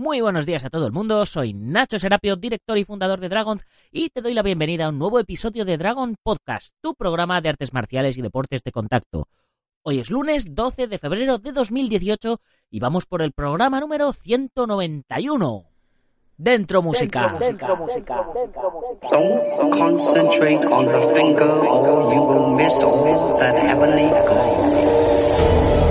Muy buenos días a todo el mundo, soy Nacho Serapio, director y fundador de Dragon, y te doy la bienvenida a un nuevo episodio de Dragon Podcast, tu programa de artes marciales y deportes de contacto. Hoy es lunes 12 de febrero de 2018 y vamos por el programa número 191. Dentro música. Dentro música. Don't concentrate on the finger or you will miss all that heavenly glow.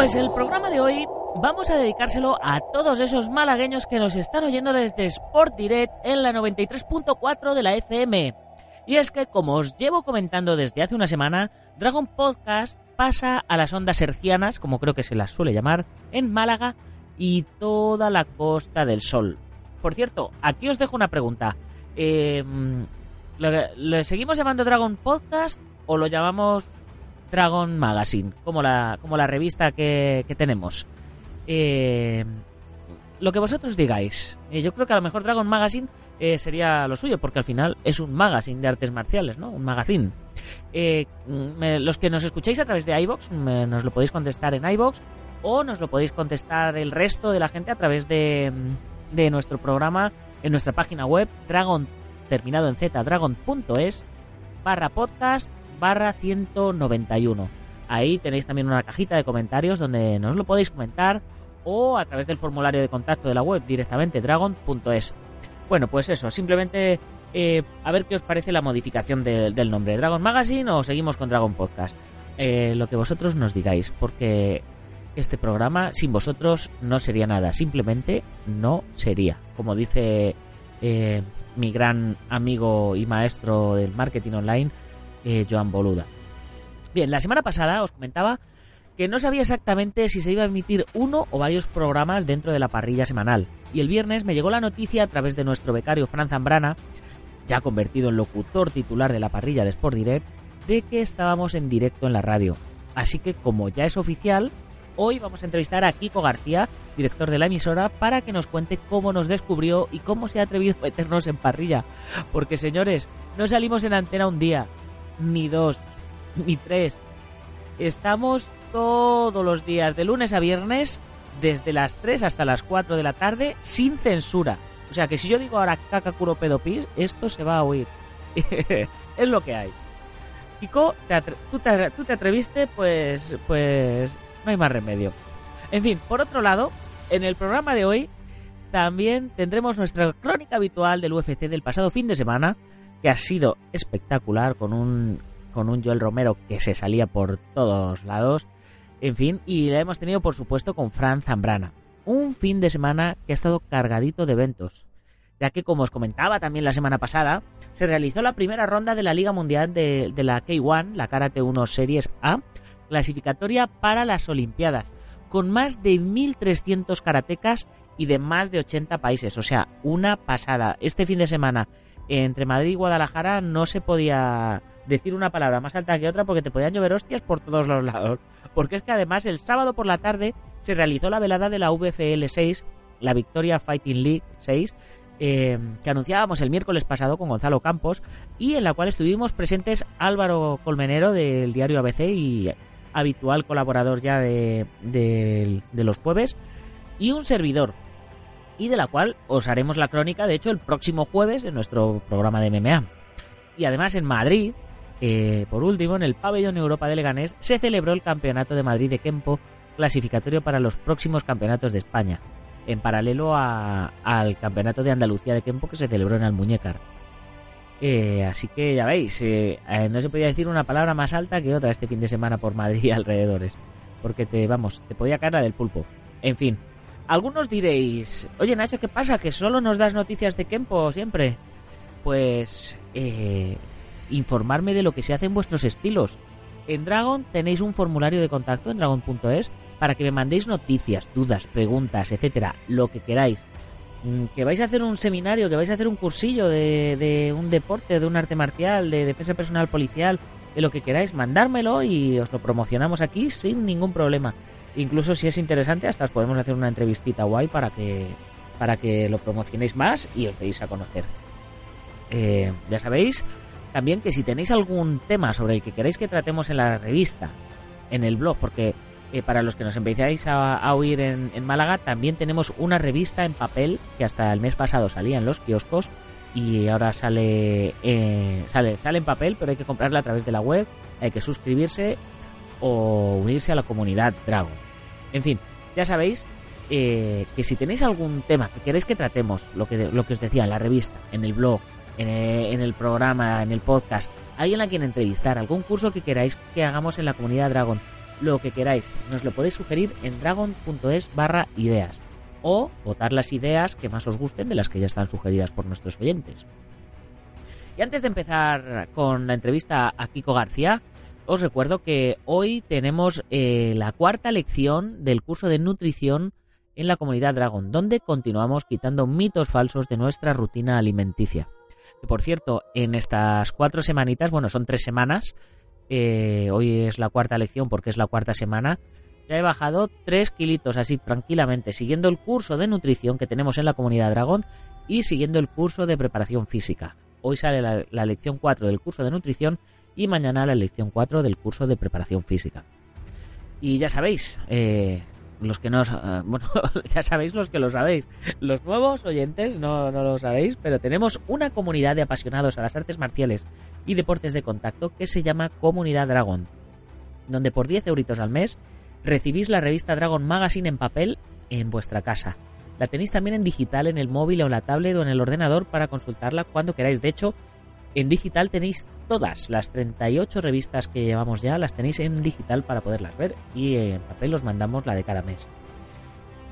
Pues el programa de hoy vamos a dedicárselo a todos esos malagueños que nos están oyendo desde Sport Direct en la 93.4 de la FM. Y es que, como os llevo comentando desde hace una semana, Dragon Podcast pasa a las ondas hercianas, como creo que se las suele llamar, en Málaga y toda la Costa del Sol. Por cierto, aquí os dejo una pregunta. Eh, ¿le, le seguimos llamando Dragon Podcast o lo llamamos Dragon Magazine, como la, como la revista que, que tenemos. Eh, lo que vosotros digáis. Eh, yo creo que a lo mejor Dragon Magazine eh, sería lo suyo, porque al final es un magazine de artes marciales, ¿no? Un magazine. Los que nos escucháis a través de iBox, nos lo podéis contestar en iBox o nos lo podéis contestar el resto de la gente a través de, de nuestro programa en nuestra página web dragon terminado en z dragon.es barra podcast barra 191. Ahí tenéis también una cajita de comentarios donde nos lo podéis comentar o a través del formulario de contacto de la web directamente dragon.es. Bueno, pues eso, simplemente eh, a ver qué os parece la modificación de- del nombre, Dragon Magazine o seguimos con Dragon Podcast. Eh, lo que vosotros nos digáis, porque este programa sin vosotros no sería nada, simplemente no sería. Como dice eh, mi gran amigo y maestro del marketing online, eh, Joan Boluda. Bien, la semana pasada os comentaba que no sabía exactamente si se iba a emitir uno o varios programas dentro de la parrilla semanal. Y el viernes me llegó la noticia a través de nuestro becario Fran Zambrana, ya convertido en locutor titular de la parrilla de Sport Direct, de que estábamos en directo en la radio. Así que como ya es oficial, hoy vamos a entrevistar a Kiko García, director de la emisora, para que nos cuente cómo nos descubrió y cómo se ha atrevido a meternos en parrilla. Porque señores, no salimos en antena un día, ni dos, ni tres. Estamos todos los días, de lunes a viernes, desde las 3 hasta las 4 de la tarde, sin censura. O sea que si yo digo ahora caca curo pedo pis, esto se va a oír. es lo que hay. Kiko, tú, te, tú te atreviste, pues, pues no hay más remedio. En fin, por otro lado, en el programa de hoy también tendremos nuestra crónica habitual del UFC del pasado fin de semana, que ha sido espectacular con un con un Joel Romero que se salía por todos lados. En fin, y la hemos tenido por supuesto con Fran Zambrana. Un fin de semana que ha estado cargadito de eventos, ya que como os comentaba también la semana pasada, se realizó la primera ronda de la Liga Mundial de, de la K1, la Karate 1 Series A, clasificatoria para las Olimpiadas, con más de 1.300 karatecas y de más de 80 países. O sea, una pasada. Este fin de semana entre Madrid y Guadalajara no se podía decir una palabra más alta que otra porque te podían llover hostias por todos los lados. Porque es que además el sábado por la tarde se realizó la velada de la VFL 6, la Victoria Fighting League 6, eh, que anunciábamos el miércoles pasado con Gonzalo Campos y en la cual estuvimos presentes Álvaro Colmenero del diario ABC y habitual colaborador ya de, los jueves y un servidor y de la cual os haremos la crónica de hecho el próximo jueves en nuestro programa de MMA y además en Madrid eh, por último en el pabellón Europa de Leganés se celebró el campeonato de Madrid de Kempo clasificatorio para los próximos campeonatos de España en paralelo a- al campeonato de Andalucía de Kempo que se celebró en Almuñécar eh, así que ya veis, eh, eh, no se podía decir una palabra más alta que otra este fin de semana por Madrid y alrededores. Porque te, vamos, te podía caer la del pulpo. En fin, algunos diréis, oye Nacho, ¿qué pasa? ¿Que solo nos das noticias de Kempo siempre? Pues, eh, informarme de lo que se hace en vuestros estilos. En Dragon tenéis un formulario de contacto en dragon.es para que me mandéis noticias, dudas, preguntas, etcétera, lo que queráis. mm, que vais a hacer un seminario, que vais a hacer un cursillo de, de un deporte, de un arte marcial, de defensa personal policial, de lo que queráis, mandármelo y os lo promocionamos aquí sin ningún problema. Incluso si es interesante, hasta os podemos hacer una entrevistita guay para que, para que lo promocionéis más y os deis a conocer. Eh, ya sabéis también que si tenéis algún tema sobre el que queréis que tratemos en la revista, en el blog, porque eh, para los que nos empezáis a, oír en, Málaga, también tenemos una revista en papel que hasta el mes pasado salía en los kioscos y ahora sale, eh, sale, sale en papel, pero hay que comprarla a través de la web, hay que suscribirse o unirse a la comunidad Dragon. En fin, ya sabéis eh, que si tenéis algún tema que queréis que tratemos, lo que, lo que os decía en la revista, en el blog, eh, en el, programa, en el podcast, alguien a quien entrevistar, algún curso que queráis que hagamos en la comunidad Dragon, lo que queráis, nos lo podéis sugerir en dragon.es barra ideas o votar las ideas que más os gusten de las que ya están sugeridas por nuestros oyentes. Y antes de empezar con la entrevista a Kiko García, os recuerdo que hoy tenemos eh, la cuarta lección del curso de nutrición en la comunidad Dragon, donde continuamos quitando mitos falsos de nuestra rutina alimenticia. Por cierto, en estas cuatro semanitas, bueno, son tres semanas, eh, hoy es la cuarta lección porque es la cuarta semana, ya he bajado tres kilitos así tranquilamente, siguiendo el curso de nutrición que tenemos en la comunidad Dragon y siguiendo el curso de preparación física. Hoy sale la, la lección 4 del curso de nutrición y mañana la lección 4 del curso de preparación física. Y ya sabéis, eh, los que no, eh, bueno, ya sabéis los que lo sabéis. Los nuevos oyentes no, no lo sabéis, pero tenemos una comunidad de apasionados a las artes marciales y deportes de contacto que se llama Comunidad Dragon, donde por 10 euritos al mes recibís la revista Dragon Magazine en papel en vuestra casa. La tenéis también en digital en el móvil o en la tablet o en el ordenador para consultarla cuando queráis. De hecho, en digital tenéis todas las 38 revistas que llevamos ya, las tenéis en digital para poderlas ver y en papel os mandamos la de cada mes.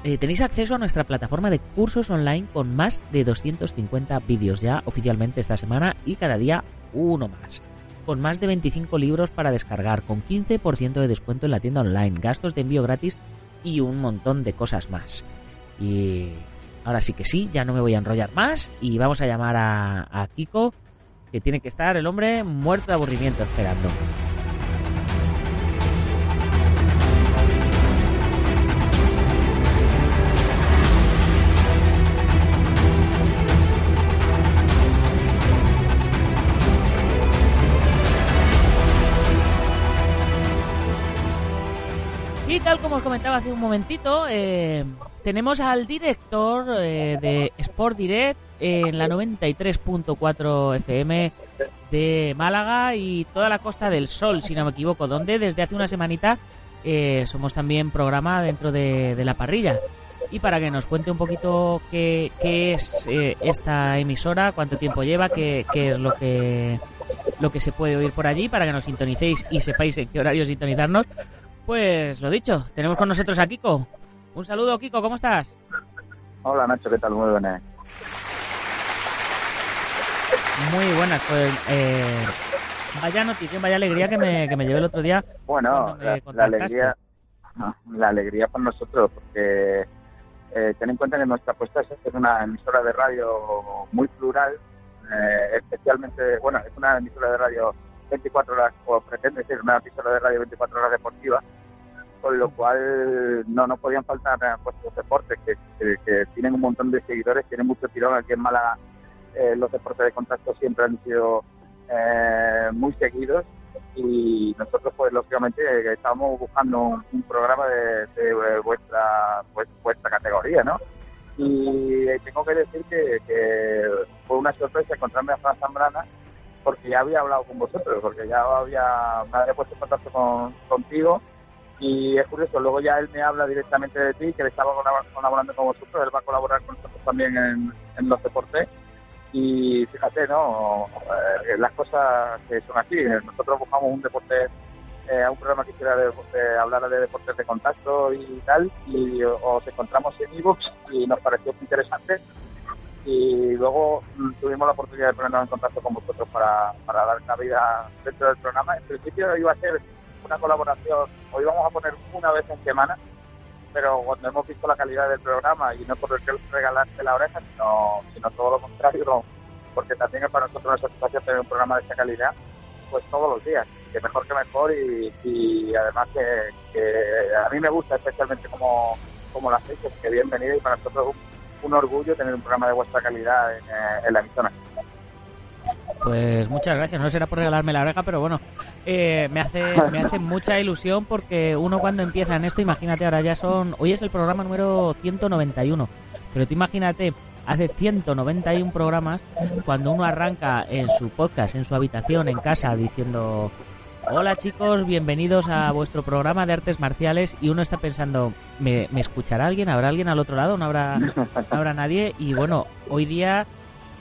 Eh, tenéis acceso a nuestra plataforma de cursos online con más de 250 vídeos ya oficialmente esta semana y cada día uno más. Con más de 25 libros para descargar, con 15% de descuento en la tienda online, gastos de envío gratis y un montón de cosas más. Y ahora sí que sí, ya no me voy a enrollar más y vamos a llamar a, a Kiko que tiene que estar el hombre muerto de aburrimiento esperando. Y tal como os comentaba hace un momentito, eh, tenemos al director eh, de Sport Direct en la 93.4 FM de Málaga y toda la Costa del Sol, si no me equivoco, donde desde hace una semanita eh, somos también programa dentro de, la parrilla. Y para que nos cuente un poquito qué, es esta emisora, cuánto tiempo lleva, qué, qué, es lo que, lo que se puede oír por allí, para que nos sintonicéis y sepáis en qué horario sintonizarnos, pues lo dicho, tenemos con nosotros a Kiko. Un saludo, Kiko, ¿cómo estás? Hola, Nacho, ¿qué tal? Muy buenas. Muy buenas, pues eh, vaya noticia, vaya alegría que me, que me llevé el otro día. Bueno, la, alegría la alegría para nosotros, porque eh, ten en cuenta que nuestra apuesta es ser una emisora de radio muy plural, eh, especialmente, bueno, es una emisora de radio 24 horas, o pretende ser una emisora de radio 24 horas deportiva, con lo cual no nos podían faltar los deportes que, tienen un montón de seguidores, tienen mucho tirón aquí en Málaga. Eh, los deportes de contacto siempre han sido eh, muy seguidos y nosotros pues lógicamente estábamos buscando un, programa de, vuestra vuestra categoría, ¿no? Y tengo que decir que, fue una sorpresa encontrarme a Fran Zambrana porque ya había hablado con vosotros, porque ya había, me había puesto en contacto con, contigo y es curioso, luego ya él me habla directamente de ti, que él estaba colaborando con vosotros, él va a colaborar con nosotros también en, los deportes y fíjate, ¿no? Eh, las cosas que son así, nosotros buscamos un deporte, eh, un programa que quisiera de, hablar de deportes de contacto y tal, y os encontramos en ebooks y nos pareció muy interesante y luego mm, tuvimos la oportunidad de ponernos en contacto con vosotros para, para dar cabida dentro del programa. En principio iba a ser una colaboración, hoy vamos a poner una vez en semana, pero cuando hemos visto la calidad del programa y no por regalarte la oreja, sino, sino todo lo contrario, porque también es para nosotros una satisfacción tener un programa de esa calidad, pues todos los días, que mejor que mejor y, además que, a mí me gusta especialmente como, como la hacéis, que bienvenida y para nosotros un, un orgullo tener un programa de vuestra calidad en, eh, en la emisora. Pues muchas gracias. No será por regalarme la oreja, pero bueno, eh, me hace me hace mucha ilusión porque uno cuando empieza en esto, imagínate, ahora ya son. Hoy es el programa número 191. Pero tú imagínate, hace 191 programas, cuando uno arranca en su podcast, en su habitación, en casa, diciendo. Hola chicos, bienvenidos a vuestro programa de artes marciales y uno está pensando, ¿me, ¿me escuchará alguien? ¿Habrá alguien al otro lado? ¿No habrá, no habrá nadie? Y bueno, hoy día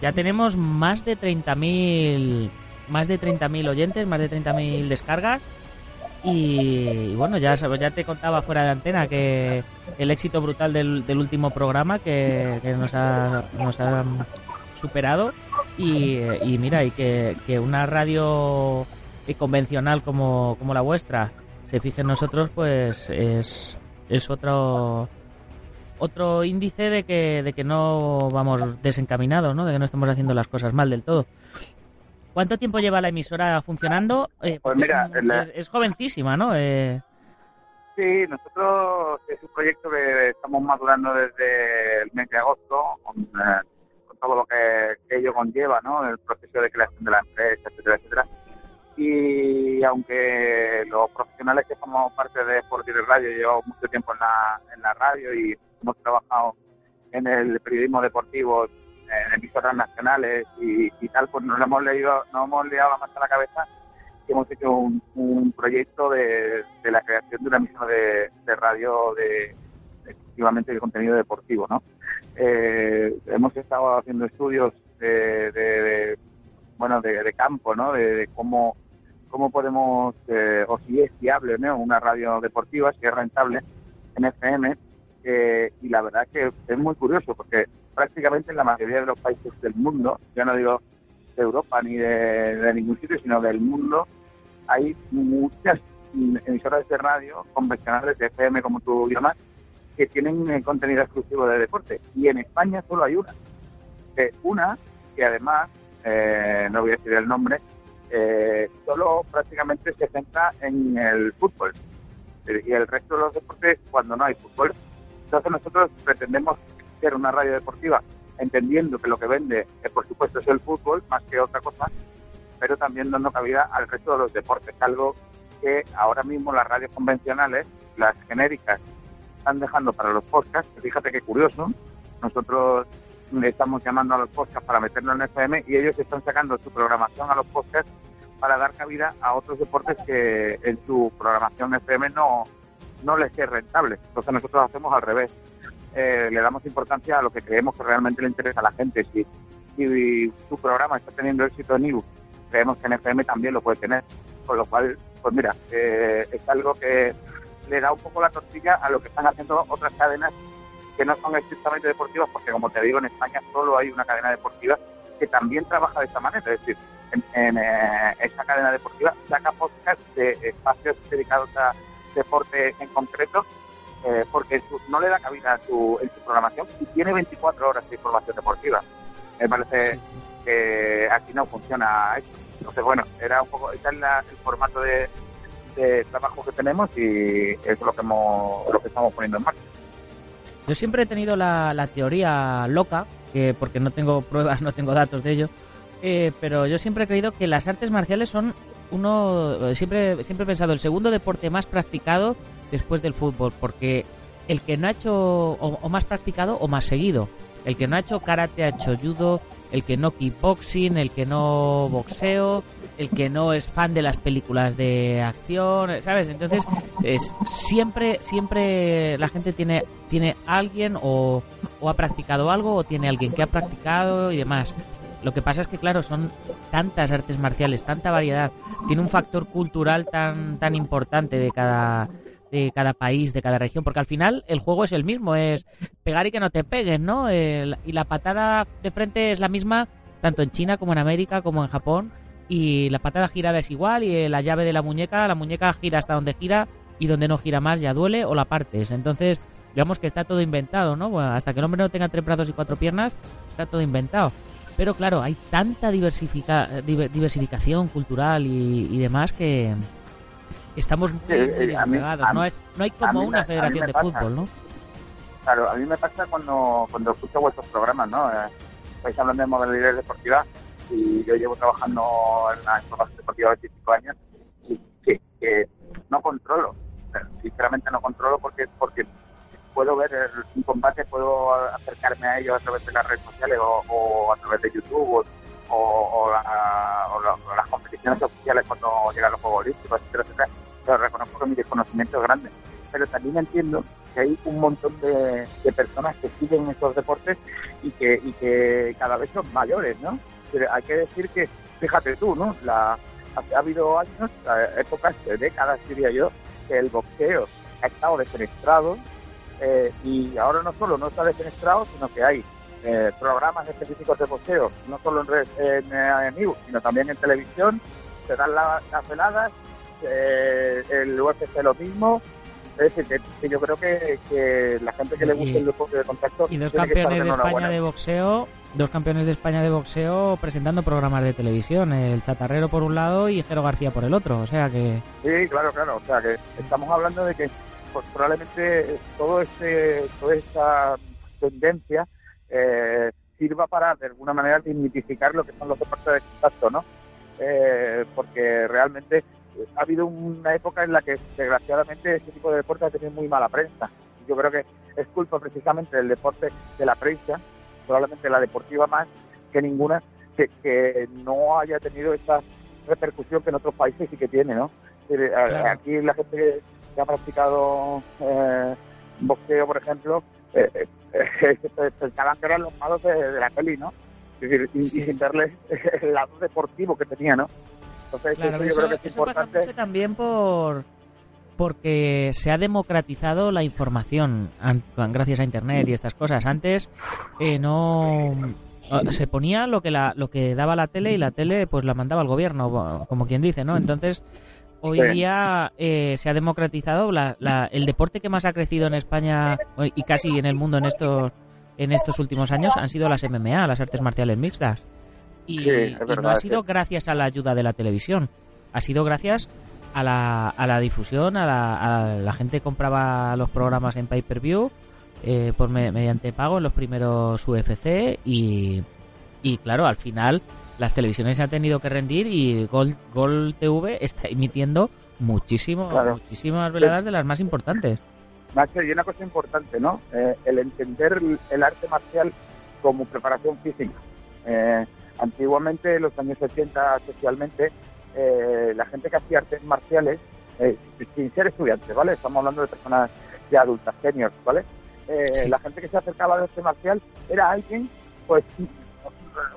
ya tenemos más de 30.000 más de 30.000 oyentes, más de 30.000 descargas. Y, bueno, ya, ya te contaba fuera de antena que el éxito brutal del, último programa que, nos, ha, nos ha superado. Y, mira, y que, que una radio convencional como, como la vuestra se fije en nosotros, pues es, es otro otro índice de que, de que no vamos desencaminados, ¿no? De que no estamos haciendo las cosas mal del todo. ¿Cuánto tiempo lleva la emisora funcionando? Eh, pues mira, es, jovencísima, ¿no? Eh... Sí, nosotros es un proyecto que estamos madurando desde el mes de agosto, con, eh, todo lo que, ello conlleva, ¿no? El proceso de creación de la empresa, etcétera, etcétera. Y aunque los profesionales que formamos parte de Sport Radio llevamos mucho tiempo en la, en la radio y hemos trabajado en el periodismo deportivo, en emisoras nacionales y, tal, pues nos hemos leído, nos hemos liado más a la cabeza y hemos hecho un, proyecto de, la creación de una emisora de, radio de, exclusivamente de contenido deportivo, ¿no? Eh, hemos estado haciendo estudios de, bueno de, campo, ¿no? De, cómo cómo podemos eh, o si es viable, ¿no? Una radio deportiva, si es rentable en FM eh, y la verdad que es muy curioso porque prácticamente en la mayoría de los países del mundo, ya no digo de Europa ni de, ningún sitio, sino del mundo, hay muchas emisoras de radio convencionales de FM, como tú llamas, que tienen eh, contenido exclusivo de deporte. Y en España solo hay una. Eh, una que además, no voy a decir el nombre, solo prácticamente se centra en el fútbol. Y el resto de los deportes, cuando no hay fútbol, entonces nosotros pretendemos ser una radio deportiva, entendiendo que lo que vende, eh, por supuesto, es el fútbol más que otra cosa, pero también dando cabida al resto de los deportes, algo que ahora mismo las radios convencionales, las genéricas, están dejando para los podcasts. Fíjate qué curioso, nosotros estamos llamando a los podcasts para meternos en FM y ellos están sacando su programación a los podcasts para dar cabida a otros deportes que en su programación FM no, no les es rentable. Entonces nosotros hacemos al revés. Eh, le damos importancia a lo que creemos que realmente le interesa a la gente. Si, si tu programa está teniendo éxito en IBU, creemos que en FM también lo puede tener. Con lo cual, pues mira, eh, es algo que le da un poco la tortilla a lo que están haciendo otras cadenas que no son estrictamente deportivas, porque como te digo, en España solo hay una cadena deportiva que también trabaja de esta manera. Es decir, en, en eh, esa cadena deportiva saca podcast de espacios dedicados a deporte en concreto, eh, porque no le da cabida su, en su programación y tiene 24 horas de información deportiva. Me parece que aquí no funciona esto. Entonces, bueno, era un poco, ese es el formato de, trabajo que tenemos y es lo que, lo que estamos poniendo en marcha. Yo siempre he tenido la, teoría loca, que porque no tengo pruebas, no tengo datos de ello, eh, pero yo siempre he creído que las artes marciales son uno siempre siempre he pensado el segundo deporte más practicado después del fútbol porque el que no ha hecho o, más practicado o más seguido. El que no ha hecho karate ha hecho judo el que no kickboxing el que no boxeo el que no es fan de las películas de acción sabes entonces es siempre siempre la gente tiene tiene alguien o, o ha practicado algo o tiene alguien que ha practicado y demás. Lo que pasa es que, claro, son tantas artes marciales, tanta variedad, tiene un factor cultural tan, tan importante de cada, de cada país, de cada región, porque al final el juego es el mismo, es pegar y que no te peguen, ¿no? y la patada de frente es la misma tanto en China como en América como en Japón, y la patada girada es igual, y la llave de la muñeca, la muñeca gira hasta donde gira, y donde no gira más ya duele o la partes. Entonces, digamos que está todo inventado, ¿no? hasta que el hombre no tenga tres brazos y cuatro piernas, está todo inventado. Pero claro, hay tanta diversifica, diversificación cultural y, demás que estamos muy, eh, no, hay como una federación de fútbol, ¿no? Claro, a mí me pasa cuando, cuando escucho vuestros programas, ¿no? Eh, estáis hablando de modalidad deportiva y yo llevo trabajando en la información deportiva 25 años y que, no controlo, sinceramente no controlo porque porque puedo ver un combate, puedo acercarme a ellos a través de las redes sociales o, a través de YouTube o, las competiciones oficiales cuando llegan los Juegos Olímpicos, etcétera, etcétera. Pero reconozco que mi desconocimiento es grande. Pero también entiendo que hay un montón de, personas que siguen estos deportes y que, y que cada vez son mayores, ¿no? Hay que decir que, fíjate tú, ¿no? La, ha habido años, épocas, décadas diría yo, que el boxeo ha estado defenestrado eh, y ahora no solo no está defenestrado, sino que hay eh, programas específicos de boxeo, no solo en, en, en, sino también en televisión, se dan las veladas, eh, el UFC lo mismo, es decir, que, yo creo que, la gente que le gusta el deporte de contacto... Y dos campeones de España de boxeo, dos campeones de España de boxeo presentando programas de televisión, el Chatarrero por un lado y Jero García por el otro, o sea que... Sí, claro, claro, o sea que estamos hablando de que pues probablemente todo este, toda esta tendencia eh, sirva para de alguna manera dignificar lo que son los deportes de contacto, ¿no? Eh, porque realmente ha habido una época en la que desgraciadamente este tipo de deportes ha tenido muy mala prensa. Yo creo que es culpa precisamente del deporte de la prensa, probablemente la deportiva más que ninguna, que, que no haya tenido esa repercusión que en otros países sí que tiene, ¿no? Aquí la gente que ha practicado eh, boxeo, por ejemplo, eh, eh, pensaban que eran los malos de, la peli, ¿no? Es decir, y, sin verle el lado deportivo que tenía, ¿no? Entonces, eso, yo creo que es importante. Pasa también por porque se ha democratizado la información gracias a internet y estas cosas. Antes no se ponía lo que la, lo que daba la tele y la tele pues la mandaba al gobierno, como quien dice, ¿no? Entonces hoy día eh, se ha democratizado el deporte que más ha crecido en España y casi en el mundo en estos en estos últimos años han sido las MMA, las artes marciales mixtas. Y, no ha sido gracias a la ayuda de la televisión, ha sido gracias a la, a la difusión, a la, la gente compraba los programas en pay-per-view eh, por mediante pago en los primeros UFC y, y claro, al final las televisiones se han tenido que rendir y Gol, Gol TV está emitiendo muchísimo, muchísimas veladas de las más importantes. Nacho, y una cosa importante, ¿no? Eh, el entender el arte marcial como preparación física. Eh, antiguamente, en los años 80 especialmente, eh, la gente que hacía artes marciales, sin ser estudiantes, ¿vale? Estamos hablando de personas ya adultas, seniors, ¿vale? La gente que se acercaba al arte marcial era alguien, pues,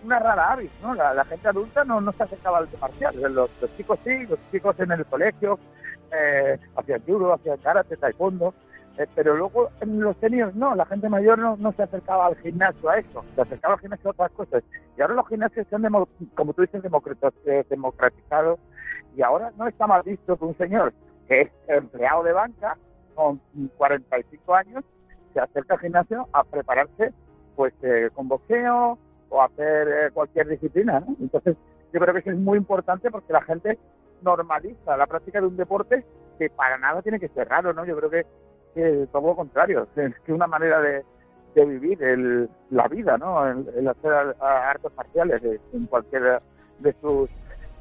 una rara avis, ¿no? La, gente adulta no, no se acercaba al arte marcial. Los, chicos sí, los chicos en el colegio eh, hacían judo, hacían karate, taekwondo, eh, pero luego en los seniors no, la gente mayor no, no se acercaba al gimnasio a eso, se acercaba al gimnasio a otras cosas. Y ahora los gimnasios se han, como tú dices, eh, democratizados y ahora no está mal visto que un señor que es empleado de banca con 45 años se acerca al gimnasio a prepararse pues eh, con boxeo, o hacer eh, cualquier disciplina. Entonces, yo creo que es muy importante porque la gente normaliza la práctica de un deporte que para nada tiene que ser raro, ¿no? Yo creo que, todo lo contrario, es que una manera de, vivir el, la vida, ¿no? El, hacer artes marciales en cualquiera de sus,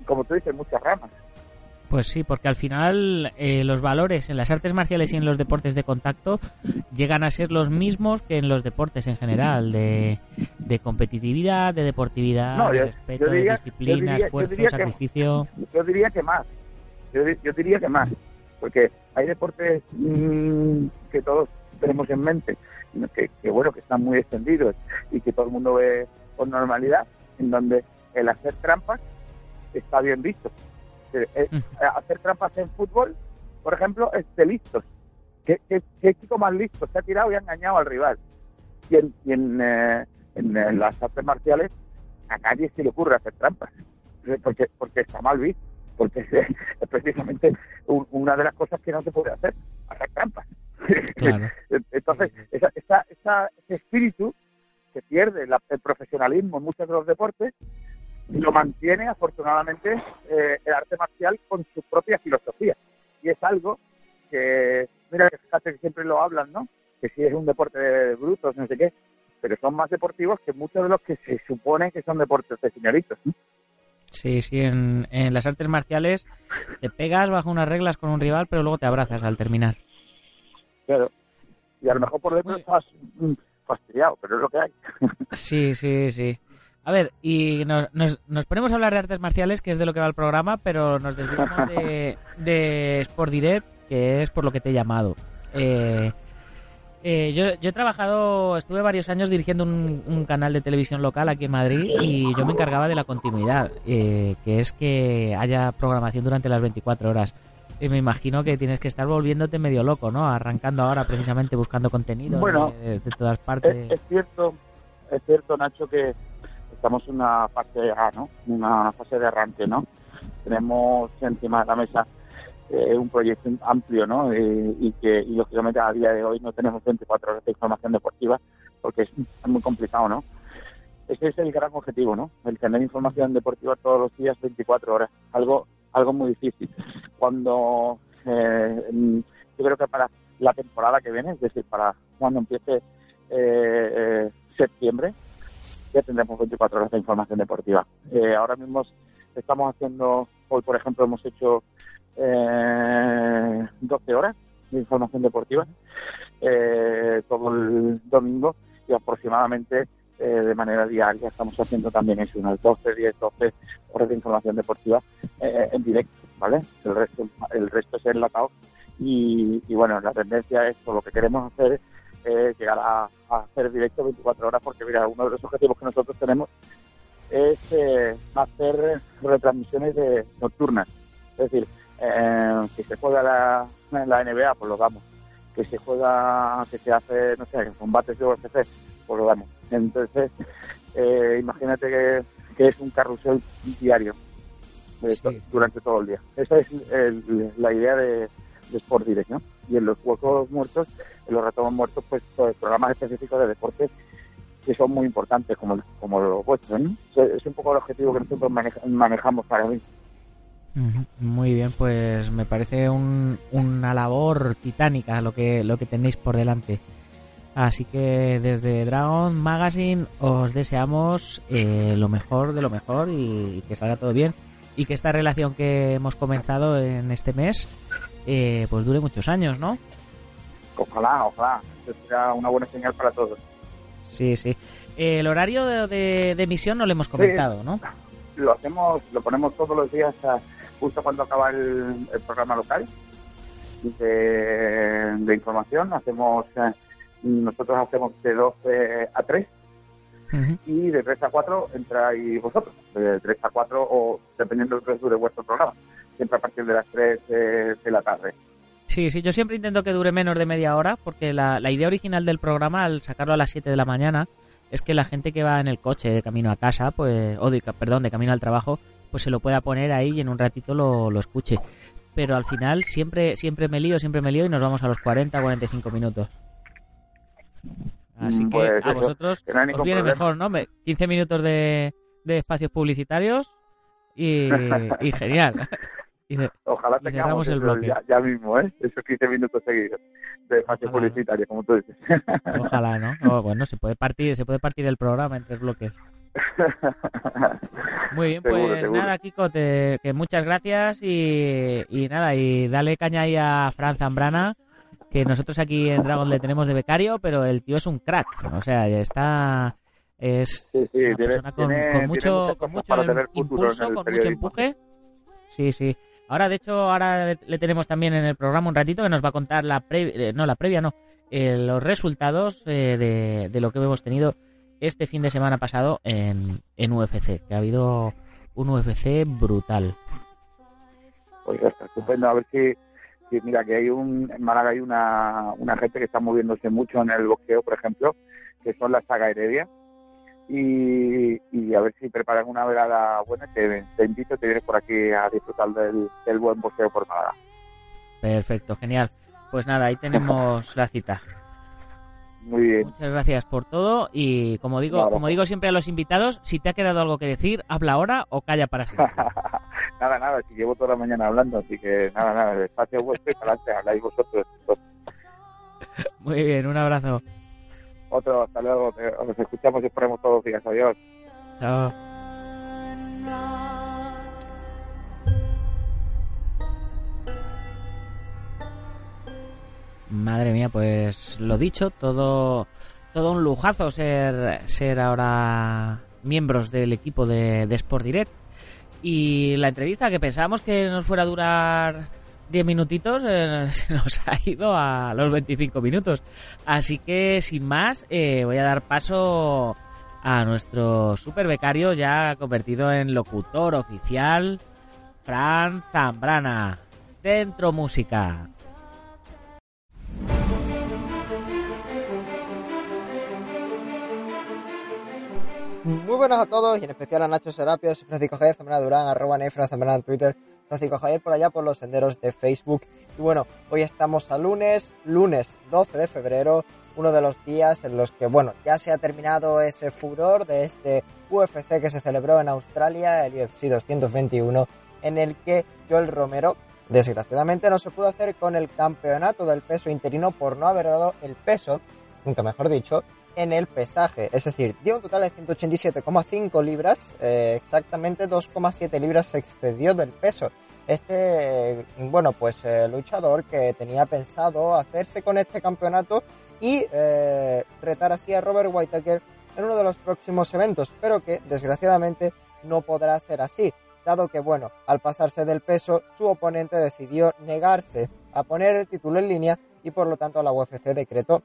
como tú dices, muchas ramas. Pues sí, porque al final eh, los valores en las artes marciales y en los deportes de contacto llegan a ser los mismos que en los deportes en general, de, competitividad, de deportividad, de respeto, de disciplina, esfuerzo, sacrificio. yo diría que más, yo, diría que más, porque hay deportes mm, que todos tenemos en mente, que, que bueno, que están muy extendidos y que todo el mundo ve con normalidad, en donde el hacer trampas está bien visto eh, eh, hacer trampas en fútbol, por ejemplo, es de listos. ¿Qué, chico más listo? Se ha tirado y ha engañado al rival. Y en, en, eh, en, las artes marciales a nadie se le ocurre hacer trampas, porque, porque está mal visto, porque es, precisamente una de las cosas que no se puede hacer, hacer trampas. Entonces, esa, esa, ese espíritu que pierde el profesionalismo en muchos de los deportes, lo mantiene afortunadamente eh, el arte marcial con su propia filosofía. Y es algo que, mira, fíjate que siempre lo hablan, ¿no? Que si es un deporte de brutos, no sé qué, pero son más deportivos que muchos de los que se supone que son deportes de señoritos. Sí, sí, en, en las artes marciales te pegas bajo unas reglas con un rival, pero luego te abrazas al terminar. Claro. Y a lo mejor por dentro estás mm, fastidiado, pero es lo que hay. Sí, sí, sí. A ver, y nos, nos, ponemos a hablar de artes marciales, que es de lo que va el programa, pero nos desviamos de, de Sport Direct, que es por lo que te he llamado. Eh, eh, yo, he trabajado, estuve varios años dirigiendo un, canal de televisión local aquí en Madrid y yo me encargaba de la continuidad, eh, que es que haya programación durante las 24 horas. Y me imagino que tienes que estar volviéndote medio loco, ¿no? Arrancando ahora precisamente buscando contenido de, todas partes. Es, cierto, es cierto, Nacho, que estamos en una fase A, ¿no? Una fase de arranque, ¿no? Tenemos encima de la mesa eh, un proyecto amplio, ¿no? y que, y lógicamente a día de hoy no tenemos 24 horas de información deportiva porque es, muy complicado, ¿no? Ese es el gran objetivo, ¿no? El tener información deportiva todos los días, 24 horas. Algo, algo muy difícil. Cuando eh, yo creo que para la temporada que viene, es decir, para cuando empiece eh, eh septiembre, ya tendremos 24 horas de información deportiva. Eh, ahora mismo estamos haciendo, hoy por ejemplo hemos hecho eh, 12 horas de información deportiva eh, todo el domingo y aproximadamente eh, de manera diaria estamos haciendo también eso, unas 12, 10, 12 horas de información deportiva eh, en directo, ¿vale? El resto, el resto es enlatado y, y bueno, la tendencia es, por lo que queremos hacer es llegar a, hacer directo 24 horas porque mira, uno de los objetivos que nosotros tenemos es hacer retransmisiones de, nocturnas, es decir, eh, que se juega la, la NBA, pues lo damos. Que se juega, que se hace, no sé, combates de UFC, pues lo damos. Entonces, eh, imagínate que, es un carrusel diario durante todo el día. Esa es la idea de, Sport Direct, ¿no? Y en los juegos muertos, los retomos muertos, pues, pues, programas específicos de deporte que son muy importantes, como, como los vuestros. Es un poco el objetivo que nosotros manejamos para mí. Muy bien, pues me parece una labor titánica lo que, lo que tenéis por delante. Así que desde Dragon Magazine os deseamos eh, lo mejor de lo mejor y, que salga todo bien y que esta relación que hemos comenzado en este mes eh, pues dure muchos años, ¿no? Ojalá, ojalá. será una buena señal para todos. Sí, sí. el horario de, emisión no lo hemos comentado, ¿no? Lo hacemos, lo ponemos todos los días a justo cuando acaba el, programa local de, información. Hacemos eh, nosotros hacemos de 12 a 3 y de 3 a 4 entráis vosotros, de 3 a 4 o dependiendo del que de vuestro programa, siempre a partir de las 3 de la tarde. Sí, sí, yo siempre intento que dure menos de media hora porque la, la idea original del programa al sacarlo a las 7 de la mañana es que la gente que va en el coche de camino a casa, pues, o de, perdón, de camino al trabajo, pues se lo pueda poner ahí y en un ratito lo, lo escuche. Pero al final siempre siempre me lío, siempre me lío y nos vamos a los 40, 45 minutos. Así que pues a vosotros os viene mejor, ¿no? 15 minutos de, de espacios publicitarios y, y genial. Ojalá tengamos el bloque. Ya, mismo, ¿eh? Esos 15 minutos seguidos de espacio publicitario, como tú dices. Ojalá, ¿no? bueno, se puede partir, se puede partir el programa en tres bloques. Muy bien, pues nada, Kiko, te, que muchas gracias y, y, nada, y dale caña ahí a Fran Zambrana, que nosotros aquí en Dragon le tenemos de becario, pero el tío es un crack, o sea, ya está es una persona con, mucho, con mucho impulso, con mucho empuje. Sí, sí. Ahora, de hecho, ahora le tenemos también en el programa un ratito que nos va a contar la previa, eh, no la previa, no, eh, los resultados eh, de, lo que hemos tenido este fin de semana pasado en, en UFC, que ha habido un UFC brutal. Pues está estupendo, a ver si, mira, que hay un, en Málaga hay una, una gente que está moviéndose mucho en el boxeo, por ejemplo, que son la saga Heredia, y, a ver si preparan una velada buena. Te, te invito, te vienes por aquí a disfrutar del, buen boxeo por nada. Perfecto, genial. Pues nada, ahí tenemos la cita. Muy bien. Muchas gracias por todo y como digo, como digo siempre a los invitados, si te ha quedado algo que decir, habla ahora o calla para siempre. nada, nada, si llevo toda la mañana hablando, así que nada, nada, el espacio vuestro y para adelante, habláis vosotros. Muy bien, un abrazo. Otro, hasta luego, nos escuchamos y esperemos todos días, adiós. Chao. Madre mía, pues lo dicho, todo, todo un lujazo ser, ser ahora miembros del equipo de, de Sport Direct. Y la entrevista que pensábamos que nos fuera a durar 10 minutitos, eh, se nos ha ido a los 25 minutos. Así que sin más, eh, voy a dar paso a nuestro super becario ya convertido en locutor oficial, Fran Zambrana. Dentro música. Muy buenas a todos y en especial a Nacho Serapio, soy Francisco Javier Zambrana Durán, arroba Nefra Zambrana en Twitter, Francisco Javier por allá por los senderos de Facebook. Y bueno, hoy estamos a lunes, lunes 12 de febrero, uno de los días en los que, bueno, ya se ha terminado ese furor de este UFC que se celebró en Australia, el UFC 221, en el que Joel Romero, desgraciadamente, no se pudo hacer con el campeonato del peso interino por no haber dado el peso, nunca mejor dicho, en el pesaje. Es decir, dio un total de 187,5 libras, eh, exactamente 2,7 libras se excedió del peso. Este, bueno, pues eh, luchador que tenía pensado hacerse con este campeonato y eh, retar así a Robert Whittaker en uno de los próximos eventos, pero que desgraciadamente no podrá ser así, dado que, bueno, al pasarse del peso, su oponente decidió negarse a poner el título en línea y por lo tanto la UFC decretó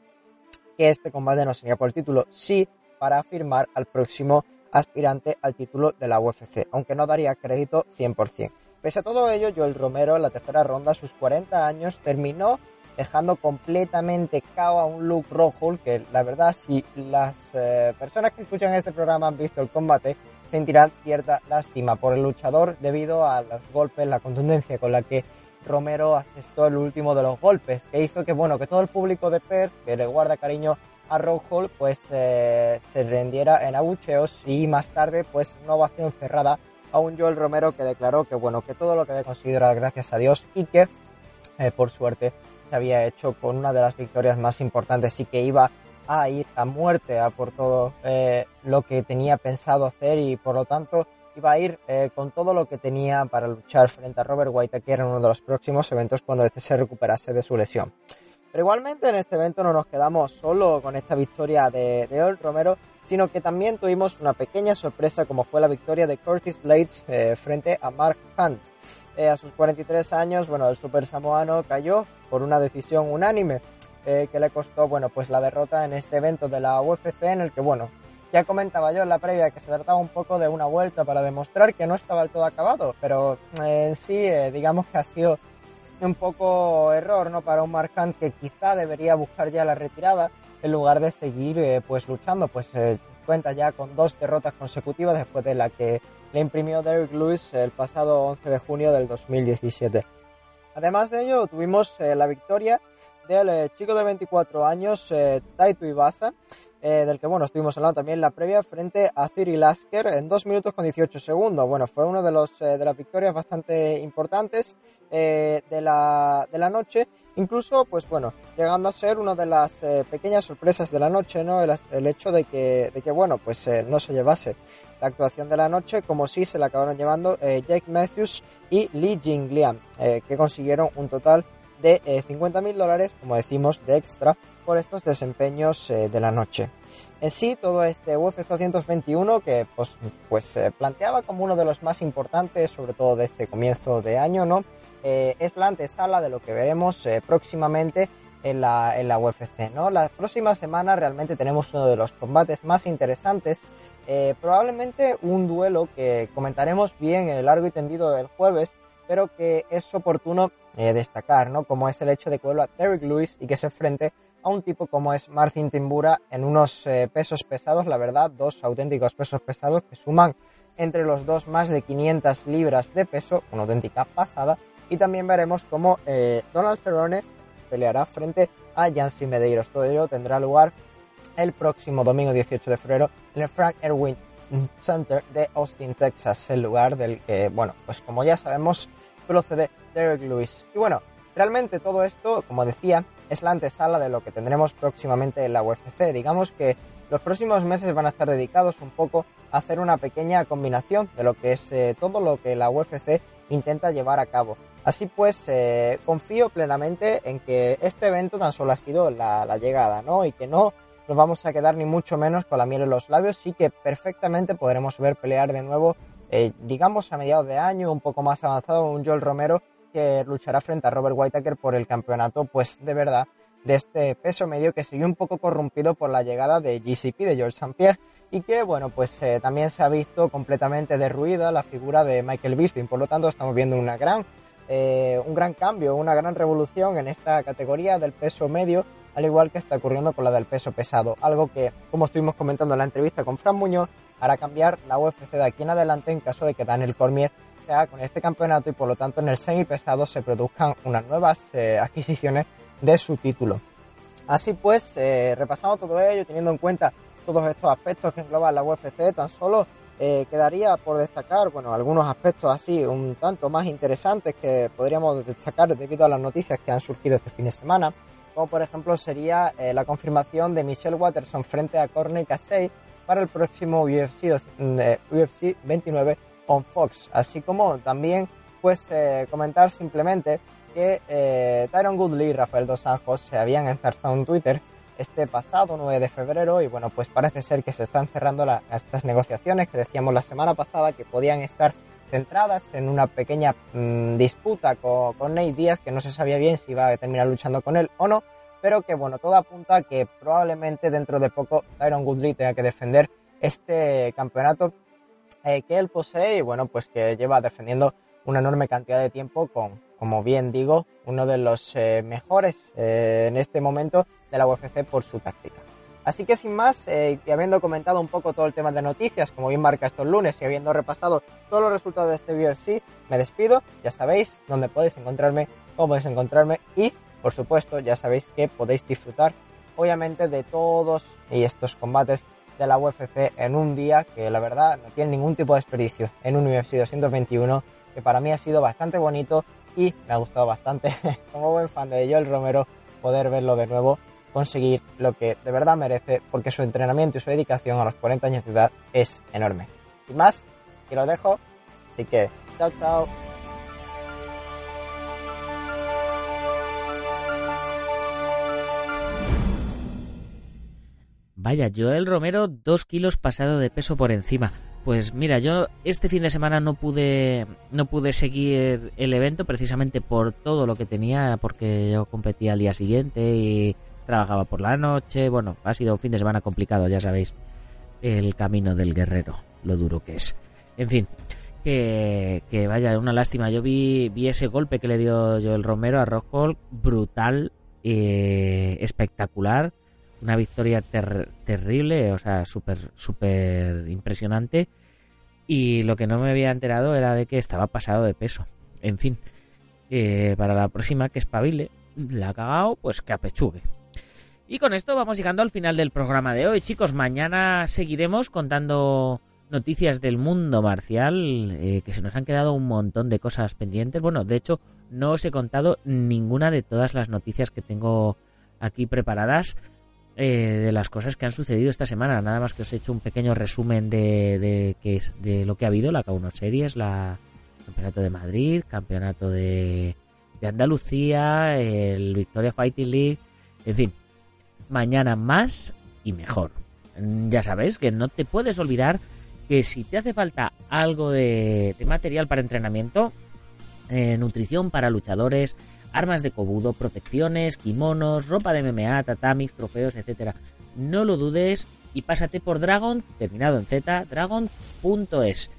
que este combate no sería por el título, sí para afirmar al próximo aspirante al título de la UFC, aunque no daría crédito 100%. Pese a todo ello, Joel Romero en la tercera ronda, a sus 40 años, terminó dejando completamente cao a un Luke Rockhold, que la verdad, si las eh, personas que escuchan este programa han visto el combate, sentirán cierta lástima por el luchador debido a los golpes, la contundencia con la que Romero asestó el último de los golpes, que hizo que, bueno, que todo el público de Perth, que le guarda cariño a Rockhold, pues eh, se rendiera en abucheos y más tarde, pues una ovación cerrada a un Joel Romero que declaró que, bueno, que todo lo que había conseguido era gracias a Dios y que, eh, por suerte, se había hecho con una de las victorias más importantes y que iba a ir a muerte a por todo eh, lo que tenía pensado hacer y por lo tanto iba a ir eh, con todo lo que tenía para luchar frente a Robert Whittaker en uno de los próximos eventos cuando este se recuperase de su lesión. Pero igualmente en este evento no nos quedamos solo con esta victoria de, de Romero, sino que también tuvimos una pequeña sorpresa como fue la victoria de Curtis Blades eh, frente a Mark Hunt. Eh, a sus 43 años, bueno, el super samoano cayó por una decisión unánime que le costó, bueno, pues la derrota en este evento de la UFC en el que, bueno, ya comentaba yo en la previa que se trataba un poco de una vuelta para demostrar que no estaba del todo acabado, pero eh, en sí eh, digamos que ha sido un poco error ¿no? para un Marcant que quizá debería buscar ya la retirada en lugar de seguir eh, pues luchando, pues cuenta ya con dos derrotas consecutivas después de la que le imprimió Derek Lewis el pasado 11 de junio del 2017. Además de ello, tuvimos la victoria del chico de 24 años, Taito Ibasa, eh, del que bueno estuvimos hablando también en la previa frente a Cyril Lasker en 2 minutos con 18 segundos. Bueno, fue uno de los eh, de las victorias bastante importantes eh, de, la, de la noche, incluso pues bueno, llegando a ser una de las pequeñas sorpresas de la noche, ¿no? El, hecho de que, de que bueno, pues no se llevase la actuación de la noche, como si se la acabaron llevando Jake Matthews y Lee Jinglian, que consiguieron un total de 50.000 dólares, como decimos, de extra por estos desempeños eh, de la noche. En sí, todo este UFC 221 que pues, pues se planteaba como uno de los más importantes, sobre todo de este comienzo de año, ¿no? Eh, es la antesala de lo que veremos eh, próximamente en la, en la UFC, ¿no? La próxima semana realmente tenemos uno de los combates más interesantes, probablemente un duelo que comentaremos bien en el largo y tendido del jueves, pero que es oportuno destacar, ¿no? Como es el hecho de que vuelva Derek Lewis y que se enfrente a un tipo como es Martin Timbura en unos eh, pesos pesados, la verdad, dos auténticos pesos pesados que suman entre los dos más de 500 libras de peso, una auténtica pasada. Y también veremos cómo eh, Donald Cerrone peleará frente a Jancy Medeiros. Todo ello tendrá lugar el próximo domingo 18 de febrero en el Frank Erwin Center de Austin, Texas, el lugar del que, bueno, pues como ya sabemos, procede Derek Lewis. Y bueno, realmente todo esto, como decía, es la antesala de lo que tendremos próximamente en la UFC. Digamos que los próximos meses van a estar dedicados un poco a hacer una pequeña combinación de lo que es eh, todo lo que la UFC intenta llevar a cabo. Así pues, eh, confío plenamente en que este evento tan solo ha sido la, llegada, ¿no? Y que no nos vamos a quedar ni mucho menos con la miel en los labios, sí que perfectamente podremos ver pelear de nuevo, eh, digamos a mediados de año, un poco más avanzado, un Joel Romero que luchará frente a Robert Whitaker por el campeonato, pues de verdad, de este peso medio que sigue un poco corrompido por la llegada de GCP, de George St. Pierre, y que, bueno, pues eh, también se ha visto completamente derruida la figura de Michael Bisping. Por lo tanto, estamos viendo una gran, eh, un gran cambio, una gran revolución en esta categoría del peso medio al igual que está ocurriendo con la del peso pesado, algo que, como estuvimos comentando en la entrevista con Fran Muñoz, hará cambiar la UFC de aquí en adelante en caso de que Daniel Cormier sea con este campeonato y por lo tanto en el semipesado se produzcan unas nuevas eh, adquisiciones de su título. Así pues, eh, repasando todo ello, teniendo en cuenta todos estos aspectos que engloba la UFC, tan solo eh, quedaría por destacar, bueno, algunos aspectos así un tanto más interesantes que podríamos destacar debido a las noticias que han surgido este fin de semana como por ejemplo sería eh, la confirmación de Michelle Watterson frente a Corney Casey para el próximo UFC, UFC 29 on Fox, así como también pues eh, comentar simplemente que eh, Tyron Goodley y Rafael Dos Anjos se habían enzarzado en Twitter este pasado 9 de febrero y bueno pues parece ser que se están cerrando estas negociaciones que decíamos la semana pasada que podían estar centradas en una pequeña mm, disputa con, con, Nate Díaz, que no se sabía bien si iba a terminar luchando con él o no, pero que bueno, todo apunta a que probablemente dentro de poco Tyron Goodley tenga que defender este campeonato eh, que él posee y bueno, pues que lleva defendiendo una enorme cantidad de tiempo con, como bien digo, uno de los eh, mejores eh, en este momento de la UFC por su táctica. Así que sin más, y habiendo comentado un poco todo el tema de noticias, como bien marca estos lunes, y habiendo repasado todos los resultados de este UFC, me despido. Ya sabéis dónde podéis encontrarme, cómo podéis encontrarme y, por supuesto, ya sabéis que podéis disfrutar, obviamente, de todos estos combates de la UFC en un día que la verdad no tiene ningún tipo de desperdicio en un UFC 221 que para mí ha sido bastante bonito y me ha gustado bastante como buen fan de Joel Romero poder verlo de nuevo conseguir lo que de verdad merece porque su entrenamiento y su dedicación a los 40 años de edad es enorme. Sin más, aquí lo dejo, así que chao chao. Vaya, Joel Romero, dos kilos pasado de peso por encima. Pues mira, yo este fin de semana no pude no pude seguir el evento precisamente por todo lo que tenía, porque yo competía al día siguiente y trabajaba por la noche, bueno, ha sido un fin de semana complicado, ya sabéis, el camino del guerrero, lo duro que es. En fin, que, vaya, una lástima, yo vi, vi ese golpe que le dio Joel Romero a Rockhold, brutal, eh, espectacular, una victoria terrible, o sea, súper, súper impresionante. Y lo que no me había enterado era de que estaba pasado de peso. En fin, eh, para la próxima que espabile, la ha cagado, pues que apechugue. Y con esto vamos llegando al final del programa de hoy, chicos. Mañana seguiremos contando noticias del mundo marcial, eh, que se nos han quedado un montón de cosas pendientes. Bueno, de hecho, no os he contado ninguna de todas las noticias que tengo aquí preparadas eh, de las cosas que han sucedido esta semana. Nada más que os he hecho un pequeño resumen de, de, lo que ha habido, la K1 Series, la Campeonato de Madrid, Campeonato de, de Andalucía, el Victoria Fighting League, en fin mañana más y mejor. Ya sabes que no te puedes olvidar que si te hace falta algo de, material para entrenamiento, eh, nutrición para luchadores, armas de cobudo, protecciones, kimonos, ropa de MMA, tatamis, trofeos, etcétera, no lo dudes y pásate por Dragon, terminado en Z, dragon.es,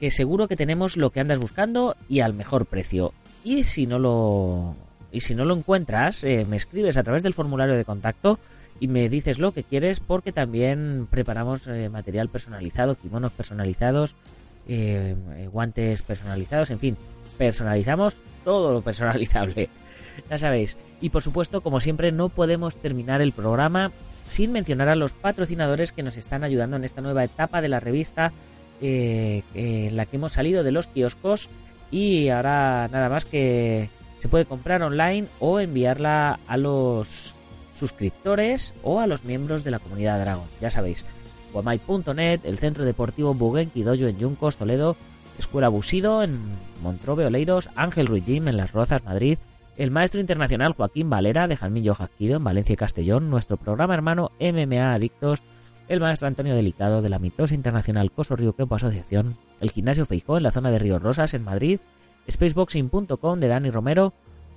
que seguro que tenemos lo que andas buscando y al mejor precio. Y si no lo y si no lo encuentras, eh, me escribes a través del formulario de contacto y me dices lo que quieres porque también preparamos eh, material personalizado, kimonos personalizados, eh, guantes personalizados, en fin, personalizamos todo lo personalizable. ya sabéis. Y por supuesto, como siempre, no podemos terminar el programa sin mencionar a los patrocinadores que nos están ayudando en esta nueva etapa de la revista eh, en la que hemos salido de los kioscos y ahora nada más que se puede comprar online o enviarla a los suscriptores o a los miembros de la comunidad Dragon. Ya sabéis, guamay.net, el Centro Deportivo Bugenki Dojo en Yuncos, Toledo, Escuela Busido en Montrobe, Oleiros, Ángel Ruiz en Las Rozas, Madrid, el maestro internacional Joaquín Valera de Jalmillo Jaquido en Valencia y Castellón, nuestro programa hermano MMA Adictos, el maestro Antonio Delicado de la mitosa internacional Coso Río Campo Asociación, el gimnasio Feijó en la zona de Ríos Rosas en Madrid, spaceboxing.com de Dani Romero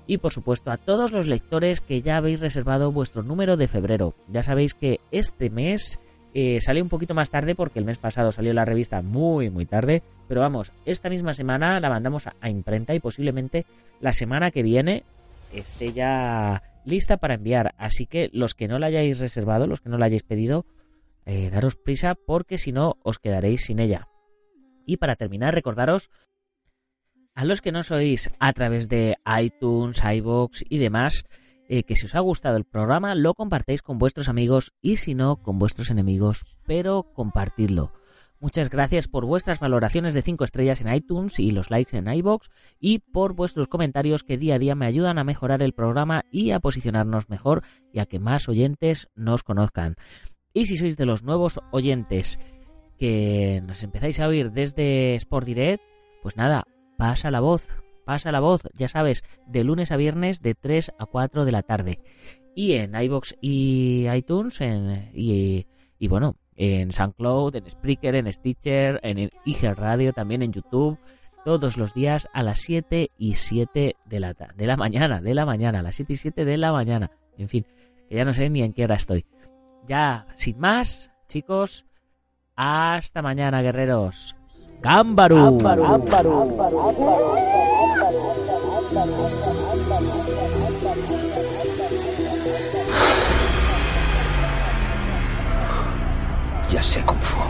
y por supuesto a todos los lectores que ya habéis reservado vuestro número de febrero. Ya sabéis que este mes eh, sale un poquito más tarde porque el mes pasado salió la revista muy muy tarde, pero vamos, esta misma semana la mandamos a, imprenta y posiblemente la semana que viene esté ya lista para enviar. Así que los que no la hayáis reservado, los que no la hayáis pedido, eh, daros prisa porque si no os quedaréis sin ella. Y para terminar, recordaros a los que no sois a través de iTunes, iBox y demás, eh, que si os ha gustado el programa lo compartéis con vuestros amigos y si no, con vuestros enemigos, pero compartidlo. Muchas gracias por vuestras valoraciones de 5 estrellas en iTunes y los likes en iBox y por vuestros comentarios que día a día me ayudan a mejorar el programa y a posicionarnos mejor y a que más oyentes nos conozcan. Y si sois de los nuevos oyentes que nos empezáis a oír desde Sport Direct, pues nada, pasa la voz, pasa la voz, ya sabes, de lunes a viernes de 3 a 4 de la tarde. Y en iBox y iTunes en, y, y bueno, en SoundCloud, en Spreaker, en Stitcher, en IG Radio, también en YouTube, todos los días a las 7 y 7 de la, de la mañana, de la mañana, a las 7 y 7 de la mañana. En fin, que ya no sé ni en qué hora estoy. Ya, sin más, chicos, hasta mañana, guerreros. Gámbaru. Ya sé cómo fue.